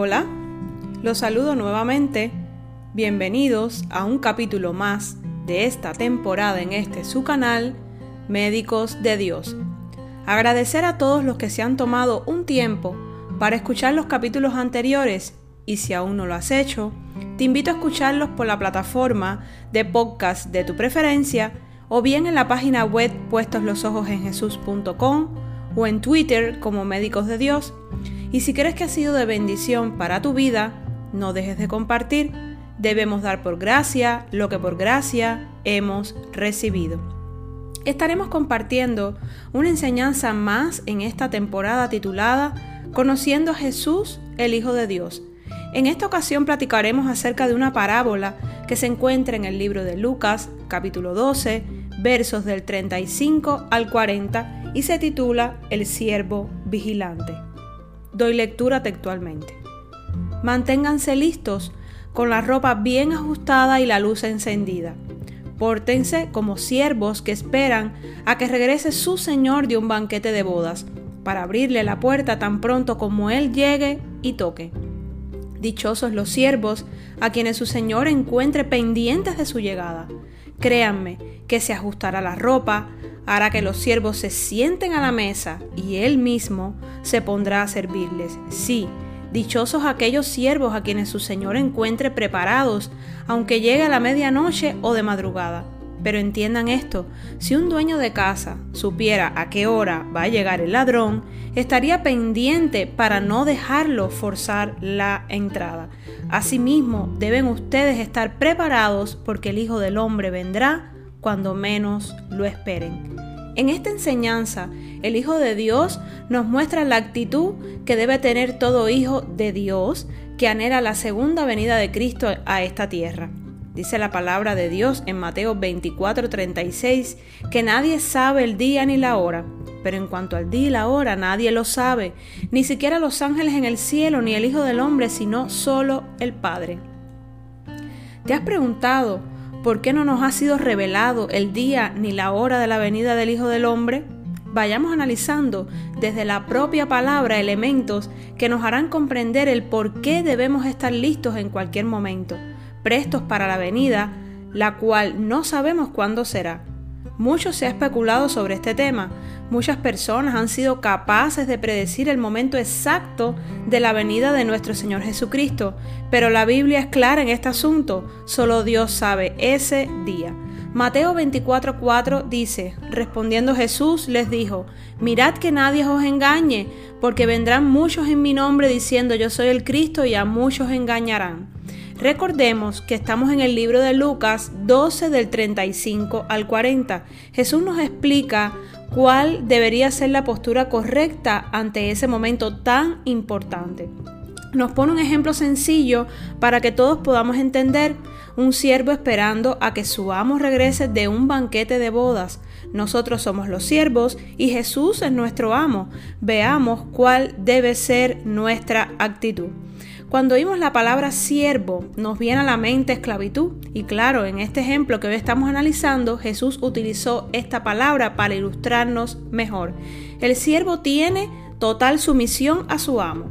Hola, los saludo nuevamente. Bienvenidos a un capítulo más de esta temporada en este su canal, Médicos de Dios. Agradecer a todos los que se han tomado un tiempo para escuchar los capítulos anteriores y si aún no lo has hecho, te invito a escucharlos por la plataforma de podcast de tu preferencia o bien en la página web puestoslosojosenjesús.com o en Twitter como Médicos de Dios. Y si crees que ha sido de bendición para tu vida, no dejes de compartir. Debemos dar por gracia lo que por gracia hemos recibido. Estaremos compartiendo una enseñanza más en esta temporada titulada Conociendo a Jesús, el Hijo de Dios. En esta ocasión platicaremos acerca de una parábola que se encuentra en el libro de Lucas, capítulo 12, versos del 35 al 40 y se titula El siervo vigilante. Doy lectura textualmente. Manténganse listos, con la ropa bien ajustada y la luz encendida. Pórtense como siervos que esperan a que regrese su Señor de un banquete de bodas, para abrirle la puerta tan pronto como Él llegue y toque. Dichosos los siervos a quienes su Señor encuentre pendientes de su llegada. Créanme que se ajustará la ropa, hará que los siervos se sienten a la mesa y Él mismo se pondrá a servirles. Sí, dichosos aquellos siervos a quienes su Señor encuentre preparados, aunque llegue a la medianoche o de madrugada. Pero entiendan esto, si un dueño de casa supiera a qué hora va a llegar el ladrón, estaría pendiente para no dejarlo forzar la entrada. Asimismo, deben ustedes estar preparados porque el Hijo del Hombre vendrá cuando menos lo esperen. En esta enseñanza, el Hijo de Dios nos muestra la actitud que debe tener todo hijo de Dios que anhela la segunda venida de Cristo a esta tierra. Dice la palabra de Dios en Mateo 24:36 que nadie sabe el día ni la hora, pero en cuanto al día y la hora nadie lo sabe, ni siquiera los ángeles en el cielo ni el Hijo del Hombre, sino solo el Padre. ¿Te has preguntado por qué no nos ha sido revelado el día ni la hora de la venida del Hijo del Hombre? Vayamos analizando desde la propia palabra elementos que nos harán comprender el por qué debemos estar listos en cualquier momento prestos para la venida, la cual no sabemos cuándo será. Mucho se ha especulado sobre este tema. Muchas personas han sido capaces de predecir el momento exacto de la venida de nuestro Señor Jesucristo, pero la Biblia es clara en este asunto. Solo Dios sabe ese día. Mateo 24:4 dice, respondiendo Jesús les dijo, mirad que nadie os engañe, porque vendrán muchos en mi nombre diciendo yo soy el Cristo y a muchos engañarán. Recordemos que estamos en el libro de Lucas 12 del 35 al 40. Jesús nos explica cuál debería ser la postura correcta ante ese momento tan importante. Nos pone un ejemplo sencillo para que todos podamos entender un siervo esperando a que su amo regrese de un banquete de bodas. Nosotros somos los siervos y Jesús es nuestro amo. Veamos cuál debe ser nuestra actitud. Cuando oímos la palabra siervo, nos viene a la mente esclavitud. Y claro, en este ejemplo que hoy estamos analizando, Jesús utilizó esta palabra para ilustrarnos mejor. El siervo tiene total sumisión a su amo.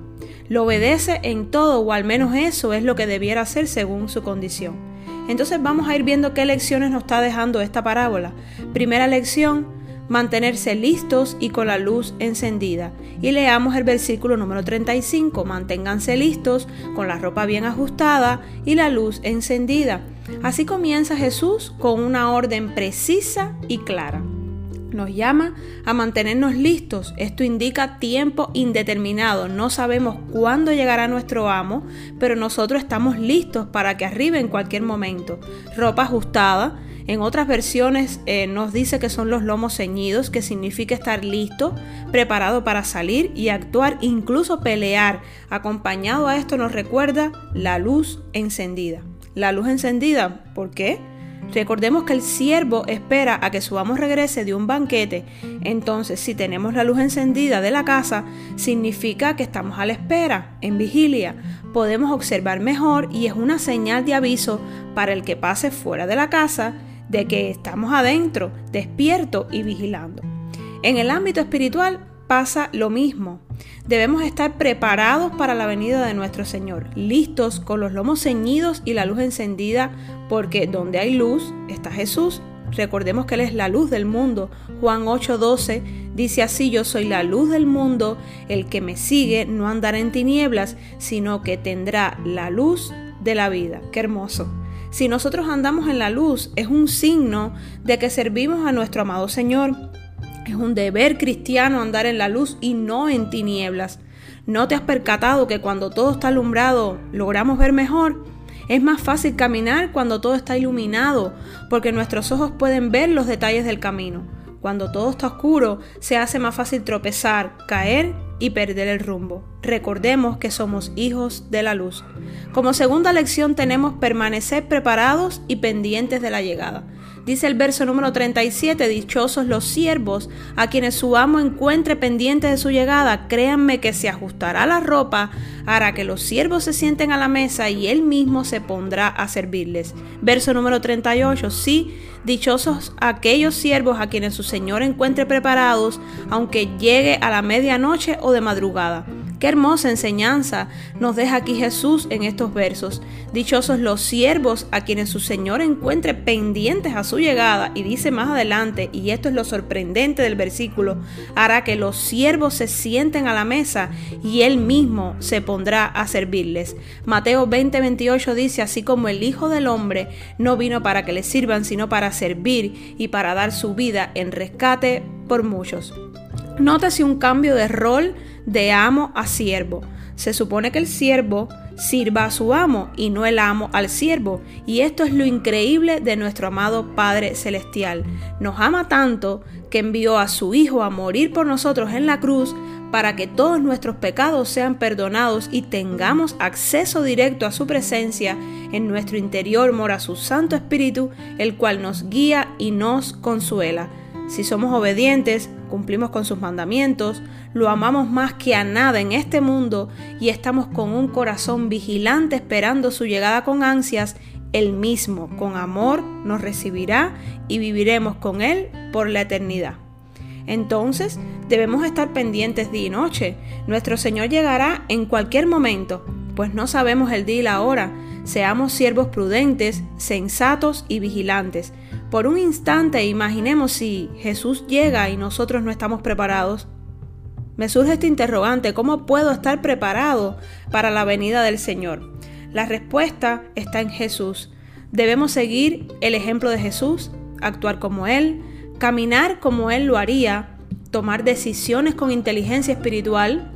Lo obedece en todo, o al menos eso es lo que debiera hacer según su condición. Entonces vamos a ir viendo qué lecciones nos está dejando esta parábola. Primera lección, mantenerse listos y con la luz encendida. Y leamos el versículo número 35, manténganse listos con la ropa bien ajustada y la luz encendida. Así comienza Jesús con una orden precisa y clara. Nos llama a mantenernos listos. Esto indica tiempo indeterminado. No sabemos cuándo llegará nuestro amo, pero nosotros estamos listos para que arribe en cualquier momento. Ropa ajustada, en otras versiones eh, nos dice que son los lomos ceñidos, que significa estar listo, preparado para salir y actuar, incluso pelear. Acompañado a esto nos recuerda la luz encendida. La luz encendida, ¿por qué? Recordemos que el siervo espera a que su amo regrese de un banquete. Entonces, si tenemos la luz encendida de la casa, significa que estamos a la espera, en vigilia. Podemos observar mejor y es una señal de aviso para el que pase fuera de la casa de que estamos adentro, despierto y vigilando. En el ámbito espiritual, pasa lo mismo. Debemos estar preparados para la venida de nuestro Señor, listos con los lomos ceñidos y la luz encendida, porque donde hay luz está Jesús. Recordemos que Él es la luz del mundo. Juan 8:12 dice así, yo soy la luz del mundo, el que me sigue no andará en tinieblas, sino que tendrá la luz de la vida. Qué hermoso. Si nosotros andamos en la luz, es un signo de que servimos a nuestro amado Señor. Es un deber cristiano andar en la luz y no en tinieblas. ¿No te has percatado que cuando todo está alumbrado logramos ver mejor? Es más fácil caminar cuando todo está iluminado, porque nuestros ojos pueden ver los detalles del camino. Cuando todo está oscuro, se hace más fácil tropezar, caer y perder el rumbo. Recordemos que somos hijos de la luz. Como segunda lección tenemos permanecer preparados y pendientes de la llegada. Dice el verso número 37, dichosos los siervos a quienes su amo encuentre pendientes de su llegada, créanme que se ajustará la ropa, hará que los siervos se sienten a la mesa y él mismo se pondrá a servirles. Verso número 38, sí, dichosos aquellos siervos a quienes su Señor encuentre preparados, aunque llegue a la medianoche o de madrugada. Qué hermosa enseñanza nos deja aquí Jesús en estos versos. Dichosos los siervos a quienes su Señor encuentre pendientes a su llegada. Y dice más adelante, y esto es lo sorprendente del versículo, hará que los siervos se sienten a la mesa y él mismo se pondrá a servirles. Mateo 20, 28 dice, así como el Hijo del Hombre no vino para que le sirvan, sino para servir y para dar su vida en rescate por muchos. Nótese un cambio de rol de amo a siervo. Se supone que el siervo sirva a su amo y no el amo al siervo. Y esto es lo increíble de nuestro amado Padre Celestial. Nos ama tanto que envió a su Hijo a morir por nosotros en la cruz para que todos nuestros pecados sean perdonados y tengamos acceso directo a su presencia. En nuestro interior mora su Santo Espíritu, el cual nos guía y nos consuela. Si somos obedientes, cumplimos con sus mandamientos, lo amamos más que a nada en este mundo y estamos con un corazón vigilante esperando su llegada con ansias, Él mismo con amor nos recibirá y viviremos con Él por la eternidad. Entonces debemos estar pendientes día y noche. Nuestro Señor llegará en cualquier momento, pues no sabemos el día y la hora. Seamos siervos prudentes, sensatos y vigilantes por un instante imaginemos si Jesús llega y nosotros no estamos preparados. Me surge este interrogante, ¿cómo puedo estar preparado para la venida del Señor? La respuesta está en Jesús. Debemos seguir el ejemplo de Jesús, actuar como Él, caminar como Él lo haría, tomar decisiones con inteligencia espiritual,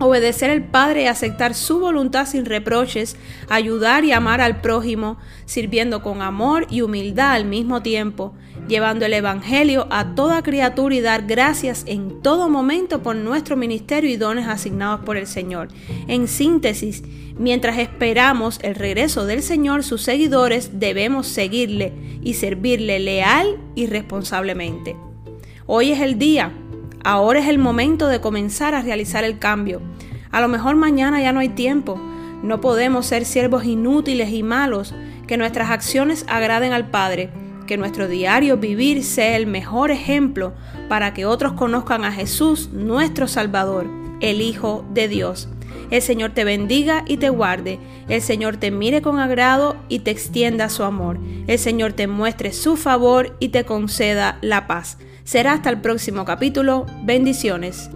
Obedecer al Padre y aceptar su voluntad sin reproches, ayudar y amar al prójimo, sirviendo con amor y humildad al mismo tiempo, llevando el Evangelio a toda criatura y dar gracias en todo momento por nuestro ministerio y dones asignados por el Señor. En síntesis, mientras esperamos el regreso del Señor, sus seguidores debemos seguirle y servirle leal y responsablemente. Hoy es el día Ahora es el momento de comenzar a realizar el cambio. A lo mejor mañana ya no hay tiempo. No podemos ser siervos inútiles y malos. Que nuestras acciones agraden al Padre. Que nuestro diario vivir sea el mejor ejemplo para que otros conozcan a Jesús, nuestro Salvador, el Hijo de Dios. El Señor te bendiga y te guarde. El Señor te mire con agrado y te extienda su amor. El Señor te muestre su favor y te conceda la paz. Será hasta el próximo capítulo. Bendiciones.